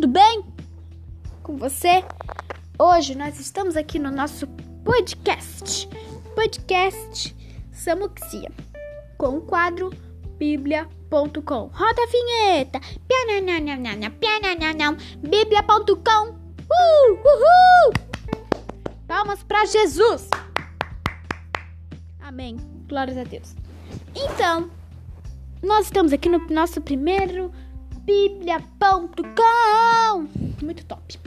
tudo bem com você? Hoje nós estamos aqui no nosso podcast, podcast Samuxia, com o quadro bíblia.com. Roda a vinheta! Bíblia.com. Uh, uhul! Palmas para Jesus! Amém. Glórias a Deus. Então, nós estamos aqui no nosso primeiro bíblia.com. Muito top.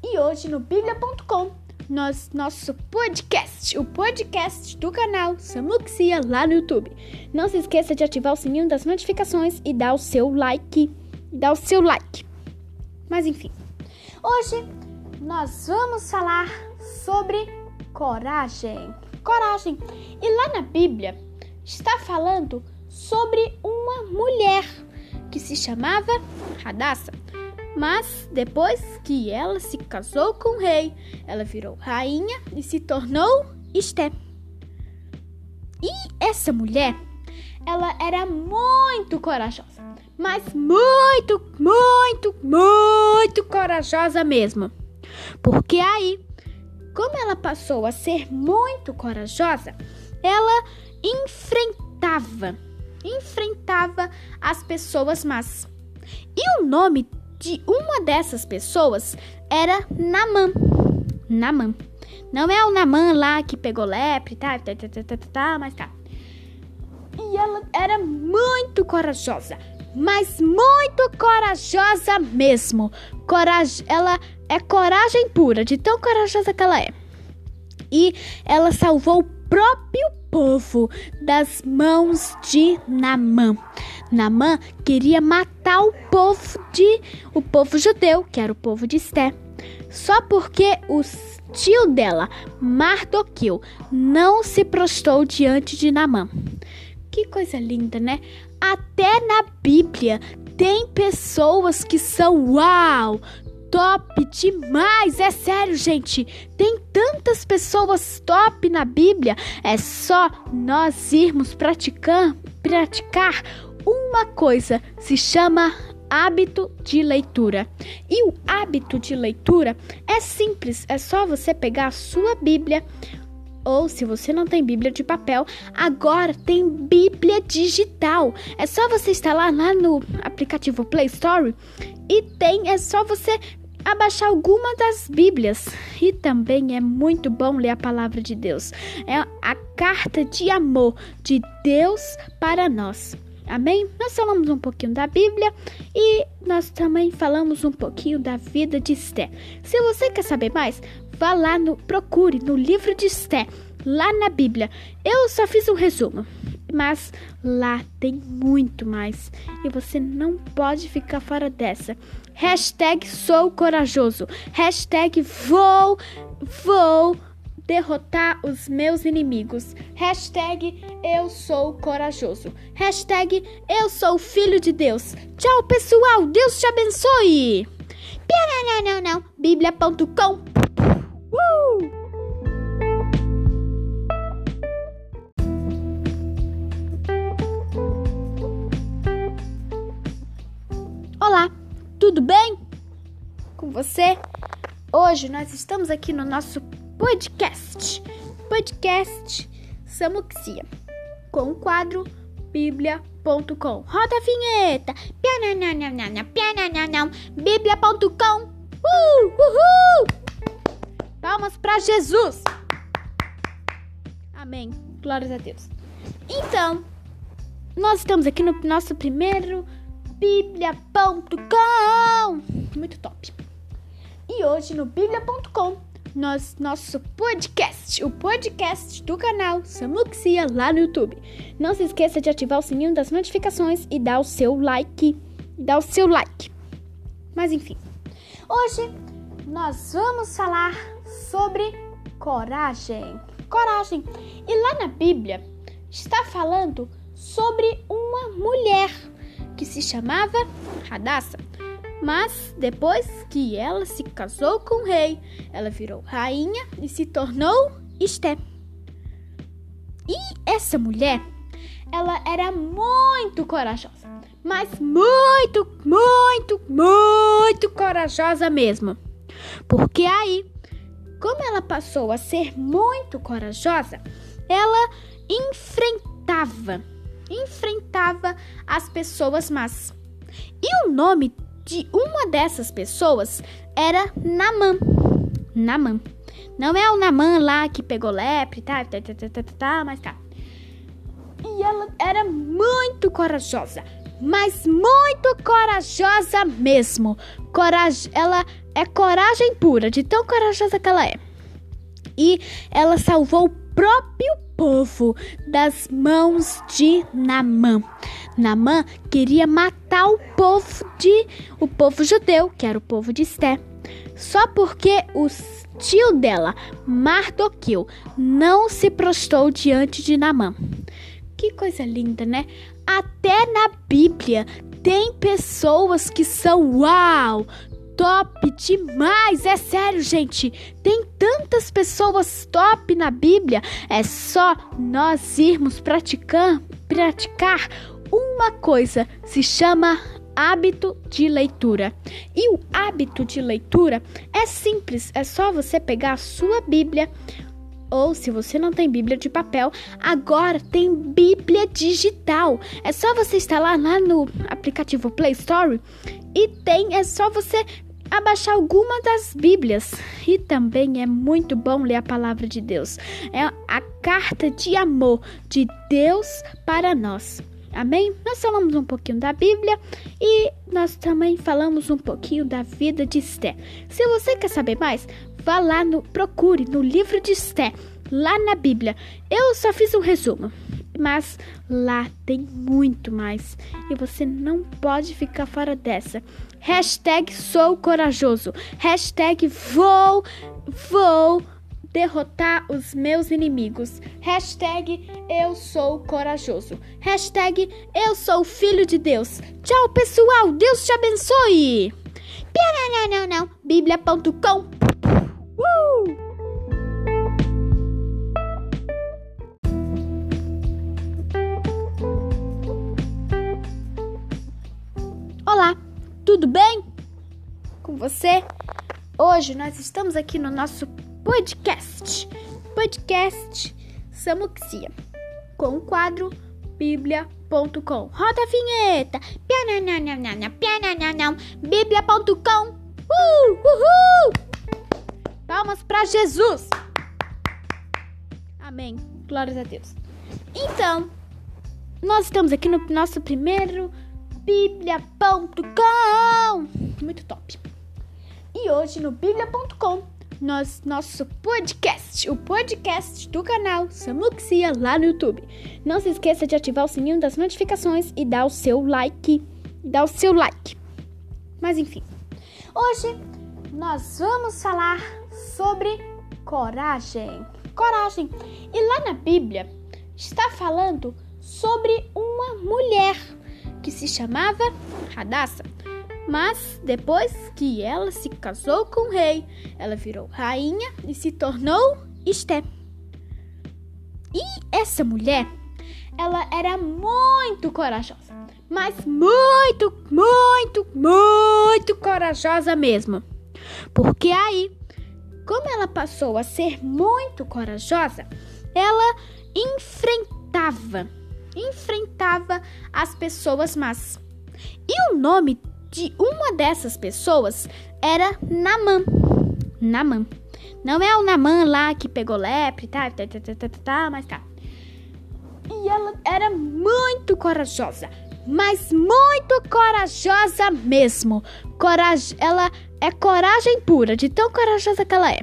E hoje no bíblia.com, nós nosso podcast, o podcast do canal Samuxia lá no YouTube. Não se esqueça de ativar o sininho das notificações e dar o seu like, dar o seu like. Mas enfim, hoje nós vamos falar sobre coragem. Coragem. E lá na Bíblia está falando sobre uma mulher que se chamava Radassa. Mas depois que ela se casou com o rei, ela virou rainha e se tornou Esté. E essa mulher, ela era muito corajosa, mas muito, muito, muito corajosa mesmo. Porque aí, como ela passou a ser muito corajosa, ela enfrentava enfrentava as pessoas más. E o nome de uma dessas pessoas era Namã. Namã. Não é o Namã lá que pegou lepre, tá, tá, tá, tá, tá, tá, mas tá. E ela era muito corajosa, mas muito corajosa mesmo. Coragem, ela é coragem pura, de tão corajosa que ela é. E ela salvou o próprio povo das mãos de Namã. Namã queria matar o povo de o povo judeu, que era o povo de Esté, só porque o tio dela, Mardoqueu, não se prostrou diante de Namã. Que coisa linda, né? Até na Bíblia tem pessoas que são uau, top demais. É sério, gente. Tem tantas pessoas top na Bíblia. É só nós irmos praticar, praticar uma coisa. Se chama hábito de leitura. E o hábito de leitura é simples. É só você pegar a sua Bíblia. Ou se você não tem Bíblia de papel, agora tem Bíblia digital. É só você instalar lá no aplicativo Play Store e tem, é só você abaixar alguma das Bíblias. E também é muito bom ler a palavra de Deus. É a carta de amor de Deus para nós. Amém? Nós falamos um pouquinho da Bíblia e nós também falamos um pouquinho da vida de Esté. Se você quer saber mais, vá lá no procure no livro de Esté, lá na Bíblia. Eu só fiz um resumo mas lá tem muito mais e você não pode ficar fora dessa. Hashtag sou corajoso. Hashtag vou, vou derrotar os meus inimigos. Hashtag eu sou corajoso. Hashtag eu sou filho de Deus. Tchau, pessoal. Deus te abençoe. Não, não, não, não. Bíblia.com tudo bem com você? Hoje nós estamos aqui no nosso podcast, podcast Samuxia, com o quadro bíblia.com. Roda a vinheta! Bíblia.com. Uh, uhul! Palmas para Jesus! Amém. Glórias a Deus. Então, nós estamos aqui no nosso primeiro bíblia.com. Muito top. E hoje no bíblia.com, nós, nosso podcast, o podcast do canal Samuxia lá no YouTube. Não se esqueça de ativar o sininho das notificações e dar o seu like, dar o seu like. Mas enfim, hoje nós vamos falar sobre coragem. Coragem. E lá na Bíblia está falando sobre uma mulher que se chamava Radassa. Mas depois que ela se casou com o rei, ela virou rainha e se tornou Esté. E essa mulher, ela era muito corajosa, mas muito, muito, muito corajosa mesmo. Porque aí, como ela passou a ser muito corajosa, ela enfrentava, enfrentava as pessoas más. E o nome de uma dessas pessoas era Namã. Namã. Não é o Namã lá que pegou lepre, tá, tá, tá, tá, tá, tá, tá mas tá. E ela era muito corajosa, mas muito corajosa mesmo. Coragem, ela é coragem pura, de tão corajosa que ela é. E ela salvou o próprio povo das mãos de Namã. Namã queria matar o povo de o povo judeu, que era o povo de Esté, só porque o tio dela, Mardoqueu, não se prostrou diante de Namã. Que coisa linda, né? Até na Bíblia tem pessoas que são uau, top demais. É sério, gente. Tem tantas pessoas top na Bíblia. É só nós irmos praticar, praticar uma coisa. Se chama hábito de leitura. E o hábito de leitura é simples, é só você pegar a sua Bíblia, ou se você não tem Bíblia de papel, agora tem Bíblia digital. É só você instalar lá no aplicativo Play Store e tem, é só você abaixar alguma das Bíblias. E também é muito bom ler a palavra de Deus. É a carta de amor de Deus para nós. Amém? Nós falamos um pouquinho da Bíblia e nós também falamos um pouquinho da vida de Esté. Se você quer saber mais, vá lá no procure no livro de Esté, lá na Bíblia. Eu só fiz um resumo, mas lá tem muito mais e você não pode ficar fora dessa. Hashtag sou corajoso. Hashtag vou, vou derrotar os meus inimigos. Hashtag eu sou corajoso. Hashtag eu sou filho de Deus. Tchau, pessoal. Deus te abençoe. Não, não, não. Bíblia.com. tudo bem com você? Hoje nós estamos aqui no nosso podcast. Podcast Samuxia. Com o quadro bíblia.com. Roda a vinheta. Bíblia.com. Uh, uhul! Palmas para Jesus. Amém. Glórias a Deus. Então, nós estamos aqui no nosso primeiro bíblia.com. Muito top. E hoje no bíblia.com nosso, nosso podcast, o podcast do canal Samuxia lá no YouTube. Não se esqueça de ativar o sininho das notificações e dar o seu like. Dar o seu like. Mas enfim, hoje nós vamos falar sobre coragem. Coragem. E lá na Bíblia está falando sobre uma mulher que se chamava Radassa. Mas depois que ela se casou com o rei, ela virou rainha e se tornou Esté. E essa mulher, ela era muito corajosa, mas muito, muito, muito corajosa mesmo. Porque aí, como ela passou a ser muito corajosa, ela enfrentava, enfrentava as pessoas más. E o nome de uma dessas pessoas era Namã. Namã. Não é o Namã lá que pegou lepre, tá, tá, tá, tá, tá, tá, mas tá. E ela era muito corajosa, mas muito corajosa mesmo. Coragem, ela é coragem pura, de tão corajosa que ela é.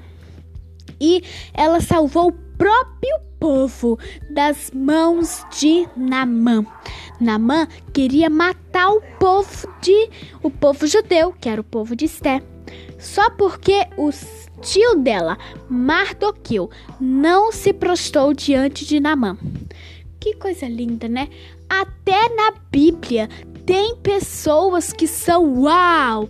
E ela salvou o próprio povo das mãos de Namã. Namã queria matar o povo de o povo judeu, que era o povo de Esté, só porque o tio dela, Mardoqueu, não se prostrou diante de Namã. Que coisa linda, né? Até na Bíblia tem pessoas que são uau,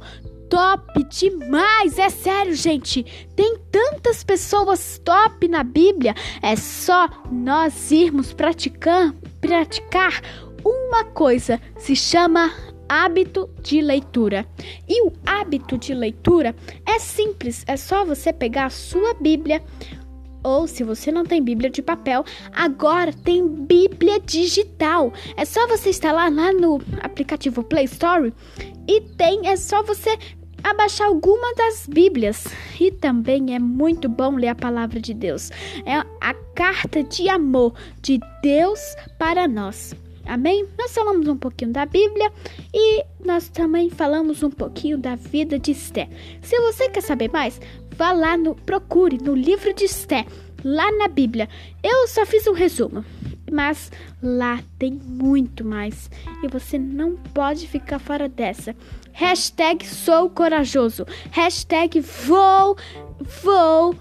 top demais. É sério, gente. Tem tantas pessoas top na Bíblia. É só nós irmos praticar, praticar uma coisa se chama hábito de leitura. E o hábito de leitura é simples, é só você pegar a sua Bíblia ou se você não tem Bíblia de papel, agora tem Bíblia digital. É só você instalar lá no aplicativo Play Store e tem, é só você abaixar alguma das Bíblias. E também é muito bom ler a palavra de Deus. É a carta de amor de Deus para nós. Amém? Nós falamos um pouquinho da Bíblia e nós também falamos um pouquinho da vida de Esté. Se você quer saber mais, vá lá no procure no livro de Esté, lá na Bíblia. Eu só fiz um resumo, mas lá tem muito mais e você não pode ficar fora dessa. Hashtag sou corajoso. Hashtag vou, vou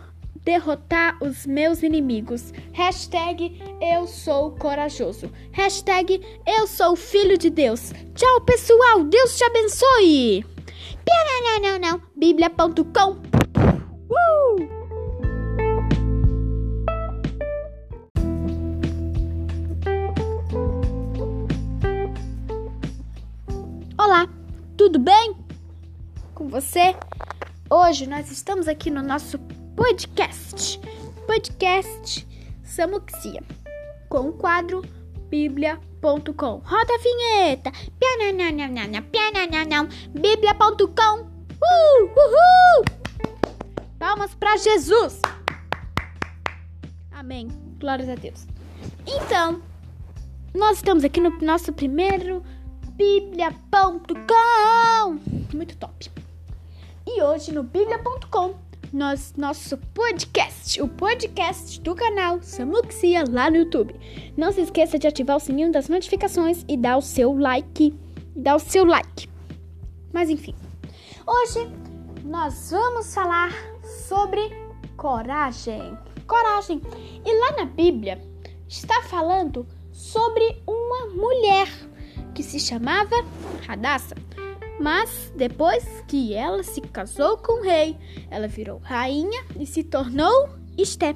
derrotar os meus inimigos. Hashtag eu sou corajoso. Hashtag eu sou filho de Deus. Tchau, pessoal. Deus te abençoe. Não, não, não, Bíblia.com. tudo bem com você? Hoje nós estamos aqui no nosso podcast. Podcast Samuxia. Com o quadro bíblia.com. Roda a vinheta. Bíblia.com. Uh, uhul! Palmas para Jesus. Amém. Glórias a Deus. Então, nós estamos aqui no nosso primeiro bíblia.com. Muito top. E hoje no bíblia.com nosso, nosso podcast, o podcast do canal Samuxia lá no YouTube. Não se esqueça de ativar o sininho das notificações e dar o seu like. Dar o seu like. Mas enfim, hoje nós vamos falar sobre coragem. Coragem. E lá na Bíblia está falando sobre uma mulher que se chamava Radassa. Mas depois que ela se casou com o rei, ela virou rainha e se tornou Esté.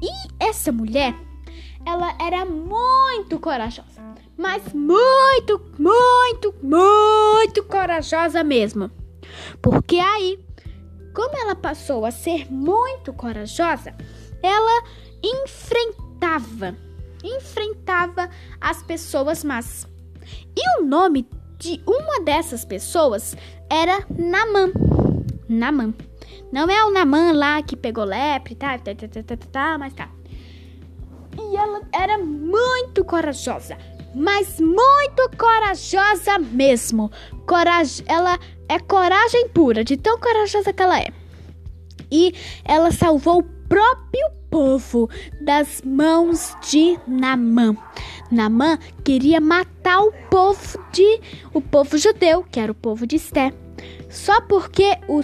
E essa mulher, ela era muito corajosa, mas muito, muito, muito corajosa mesmo. Porque aí, como ela passou a ser muito corajosa, ela enfrentava, enfrentava as pessoas más. E o nome de uma dessas pessoas era Naman. Naman. Não é o Naman lá que pegou lepre, tá, tá, tá, tá, tá, tá, tá, mas tá. E ela era muito corajosa, mas muito corajosa mesmo. Coragem, ela é coragem pura, de tão corajosa que ela é. E ela salvou próprio povo das mãos de Namã. Namã queria matar o povo de o povo judeu, que era o povo de Esté, só porque o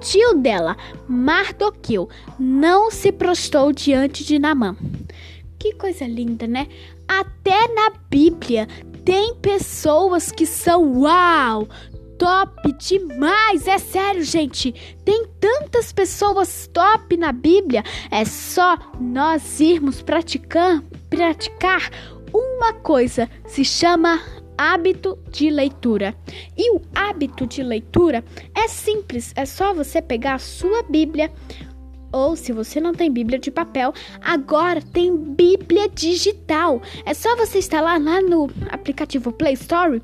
tio dela, Mardoqueu, não se prostrou diante de Namã. Que coisa linda, né? Até na Bíblia tem pessoas que são uau, top demais. É sério, gente. Tem tantas pessoas top na Bíblia. É só nós irmos praticar, praticar uma coisa. Se chama hábito de leitura. E o hábito de leitura é simples, é só você pegar a sua Bíblia, ou se você não tem Bíblia de papel, agora tem Bíblia digital. É só você instalar lá no aplicativo Play Store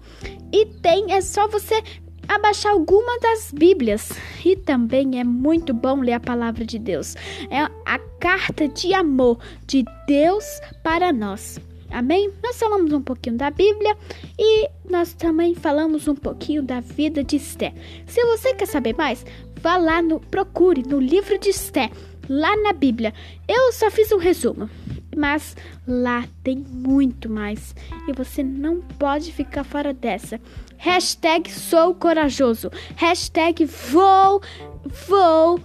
e tem, é só você abaixar alguma das Bíblias. E também é muito bom ler a palavra de Deus. É a carta de amor de Deus para nós. Amém? Nós falamos um pouquinho da Bíblia e nós também falamos um pouquinho da vida de Esté. Se você quer saber mais, vá lá no procure no livro de Esté, lá na Bíblia. Eu só fiz um resumo, mas lá tem muito mais e você não pode ficar fora dessa. Hashtag sou corajoso. Hashtag vou, vou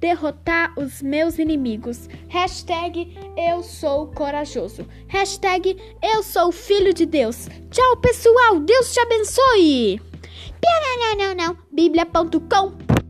derrotar os meus inimigos. Hashtag eu sou corajoso. Hashtag eu sou filho de Deus. Tchau, pessoal. Deus te abençoe. Não, não, não, Bíblia.com